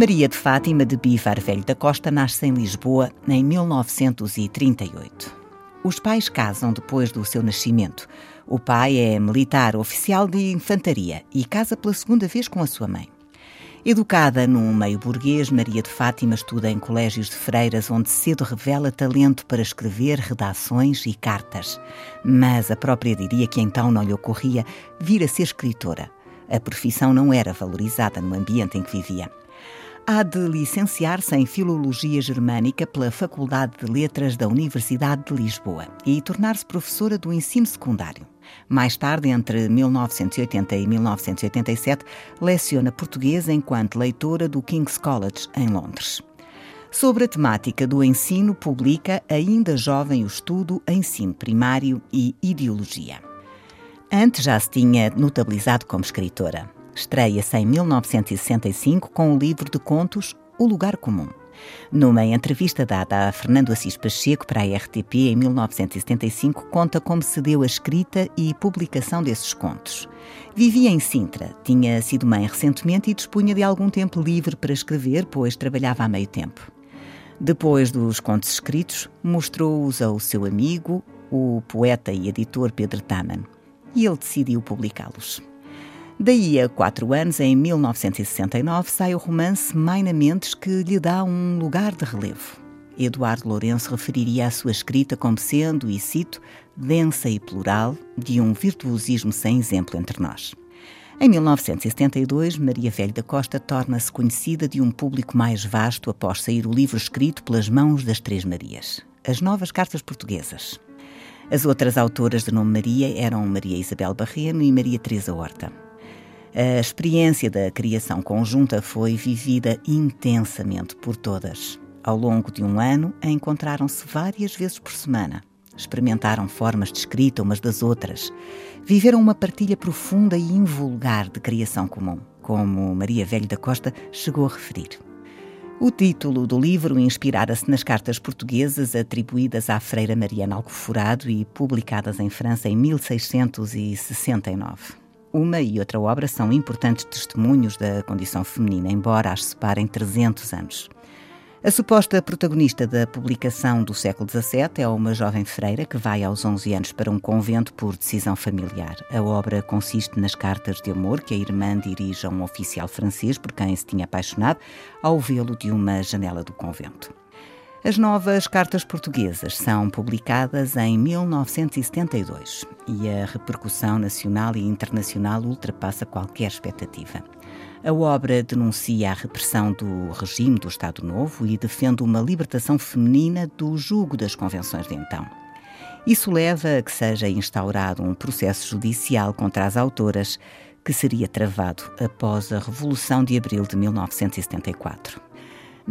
Maria de Fátima de Bivar Velho da Costa nasce em Lisboa em 1938. Os pais casam depois do seu nascimento. O pai é militar oficial de infantaria e casa pela segunda vez com a sua mãe. Educada num meio burguês, Maria de Fátima estuda em colégios de freiras, onde cedo revela talento para escrever redações e cartas. Mas a própria diria que então não lhe ocorria vir a ser escritora. A profissão não era valorizada no ambiente em que vivia há de licenciar-se em Filologia Germânica pela Faculdade de Letras da Universidade de Lisboa e tornar-se professora do ensino secundário. Mais tarde, entre 1980 e 1987, leciona português enquanto leitora do King's College, em Londres. Sobre a temática do ensino, publica, ainda jovem, o estudo Ensino Primário e Ideologia. Antes já se tinha notabilizado como escritora. Estreia-se em 1965 com o livro de contos O Lugar Comum. Numa entrevista dada a Fernando Assis Pacheco para a RTP em 1975, conta como se deu a escrita e publicação desses contos. Vivia em Sintra, tinha sido mãe recentemente e dispunha de algum tempo livre para escrever, pois trabalhava a meio tempo. Depois dos contos escritos, mostrou-os ao seu amigo, o poeta e editor Pedro Taman, e ele decidiu publicá-los. Daí a quatro anos, em 1969, sai o romance Maina Mendes, que lhe dá um lugar de relevo. Eduardo Lourenço referiria a sua escrita como sendo, e cito, densa e plural, de um virtuosismo sem exemplo entre nós. Em 1972, Maria Velho da Costa torna-se conhecida de um público mais vasto após sair o livro escrito pelas mãos das Três Marias, As Novas Cartas Portuguesas. As outras autoras de nome Maria eram Maria Isabel Barreno e Maria Teresa Horta. A experiência da criação conjunta foi vivida intensamente por todas. Ao longo de um ano, encontraram-se várias vezes por semana. Experimentaram formas de escrita umas das outras. Viveram uma partilha profunda e invulgar de criação comum, como Maria Velho da Costa chegou a referir. O título do livro inspirara-se nas cartas portuguesas atribuídas à freira Mariana Alcoforado e publicadas em França em 1669. Uma e outra obra são importantes testemunhos da condição feminina, embora as separem 300 anos. A suposta protagonista da publicação do século XVII é uma jovem freira que vai aos 11 anos para um convento por decisão familiar. A obra consiste nas cartas de amor que a irmã dirige a um oficial francês por quem se tinha apaixonado ao vê-lo de uma janela do convento. As novas cartas portuguesas são publicadas em 1972 e a repercussão nacional e internacional ultrapassa qualquer expectativa. A obra denuncia a repressão do regime do Estado Novo e defende uma libertação feminina do jugo das convenções de então. Isso leva a que seja instaurado um processo judicial contra as autoras, que seria travado após a Revolução de Abril de 1974.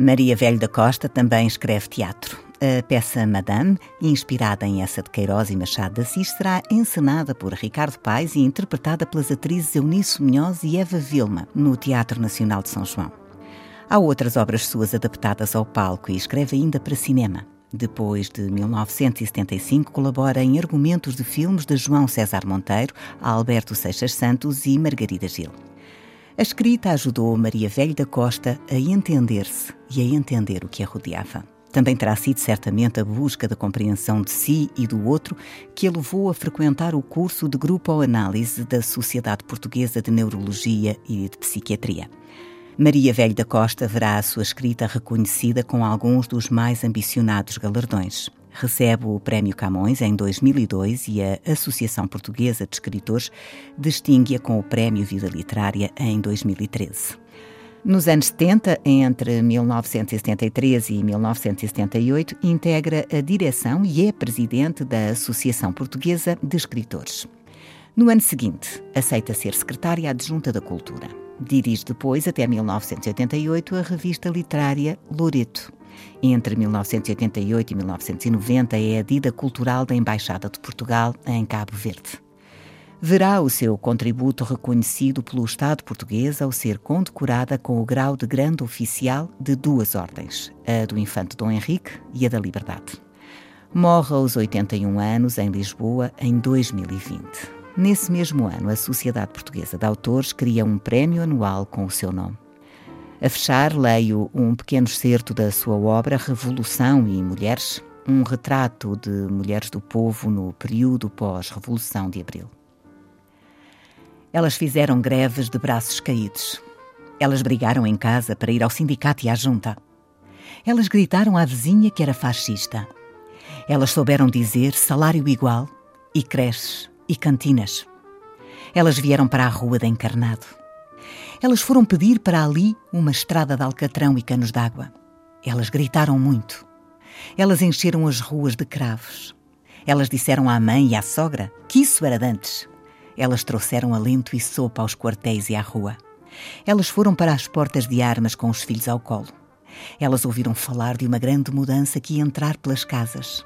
Maria Velho da Costa também escreve teatro. A peça Madame, inspirada em essa de Queiroz e Machado de Assis, será encenada por Ricardo Paes e interpretada pelas atrizes Eunice Munhoz e Eva Vilma, no Teatro Nacional de São João. Há outras obras suas adaptadas ao palco e escreve ainda para cinema. Depois de 1975, colabora em argumentos de filmes de João César Monteiro, Alberto Seixas Santos e Margarida Gil. A escrita ajudou Maria Velho da Costa a entender-se e a entender o que a rodeava. Também terá sido certamente a busca da compreensão de si e do outro que a levou a frequentar o curso de Grupo Análise da Sociedade Portuguesa de Neurologia e de Psiquiatria. Maria Velho da Costa verá a sua escrita reconhecida com alguns dos mais ambicionados galardões. Recebe o Prémio Camões em 2002 e a Associação Portuguesa de Escritores distingue-a com o Prémio Vida Literária em 2013. Nos anos 70, entre 1973 e 1978, integra a direção e é presidente da Associação Portuguesa de Escritores. No ano seguinte, aceita ser secretária adjunta da Cultura. Dirige depois, até 1988, a revista literária Loreto Entre 1988 e 1990 é a Dida Cultural da Embaixada de Portugal em Cabo Verde. Verá o seu contributo reconhecido pelo Estado português ao ser condecorada com o grau de grande oficial de duas ordens, a do Infante Dom Henrique e a da Liberdade. Morre aos 81 anos em Lisboa em 2020. Nesse mesmo ano, a Sociedade Portuguesa de Autores cria um prémio anual com o seu nome. A fechar, leio um pequeno excerto da sua obra Revolução e Mulheres, um retrato de mulheres do povo no período pós-Revolução de Abril. Elas fizeram greves de braços caídos. Elas brigaram em casa para ir ao sindicato e à junta. Elas gritaram à vizinha que era fascista. Elas souberam dizer salário igual e creches e cantinas. Elas vieram para a rua de encarnado. Elas foram pedir para ali uma estrada de alcatrão e canos d'água. Elas gritaram muito. Elas encheram as ruas de cravos. Elas disseram à mãe e à sogra que isso era dantes. Elas trouxeram alento e sopa aos quartéis e à rua. Elas foram para as portas de armas com os filhos ao colo. Elas ouviram falar de uma grande mudança que ia entrar pelas casas.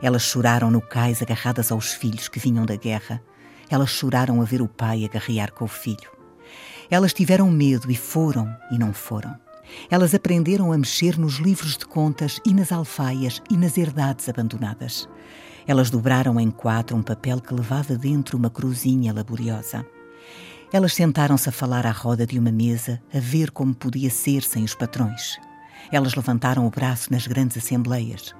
Elas choraram no cais agarradas aos filhos que vinham da guerra. Elas choraram a ver o pai agarrear com o filho. Elas tiveram medo e foram e não foram. Elas aprenderam a mexer nos livros de contas e nas alfaias e nas herdades abandonadas. Elas dobraram em quatro um papel que levava dentro uma cruzinha laboriosa. Elas sentaram-se a falar à roda de uma mesa, a ver como podia ser sem os patrões. Elas levantaram o braço nas grandes assembleias.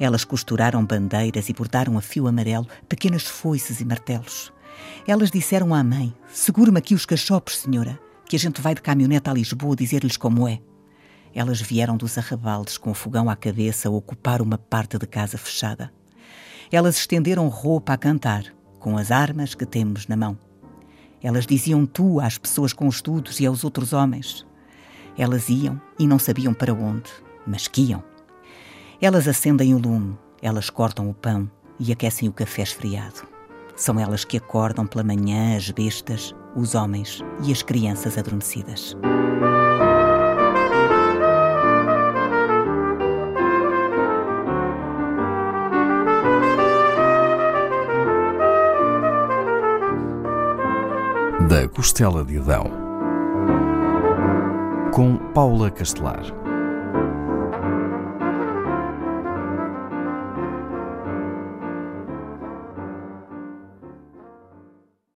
Elas costuraram bandeiras e bordaram a fio amarelo pequenas foices e martelos. Elas disseram à mãe: Segure-me aqui os cachopos, senhora, que a gente vai de caminhonete a Lisboa dizer-lhes como é. Elas vieram dos arrabaldes com o fogão à cabeça ocupar uma parte de casa fechada. Elas estenderam roupa a cantar, com as armas que temos na mão. Elas diziam tu às pessoas com estudos e aos outros homens. Elas iam e não sabiam para onde, mas que iam. Elas acendem o lume, elas cortam o pão e aquecem o café esfriado. São elas que acordam pela manhã as bestas, os homens e as crianças adormecidas. Da Costela de Adão, com Paula Castelar.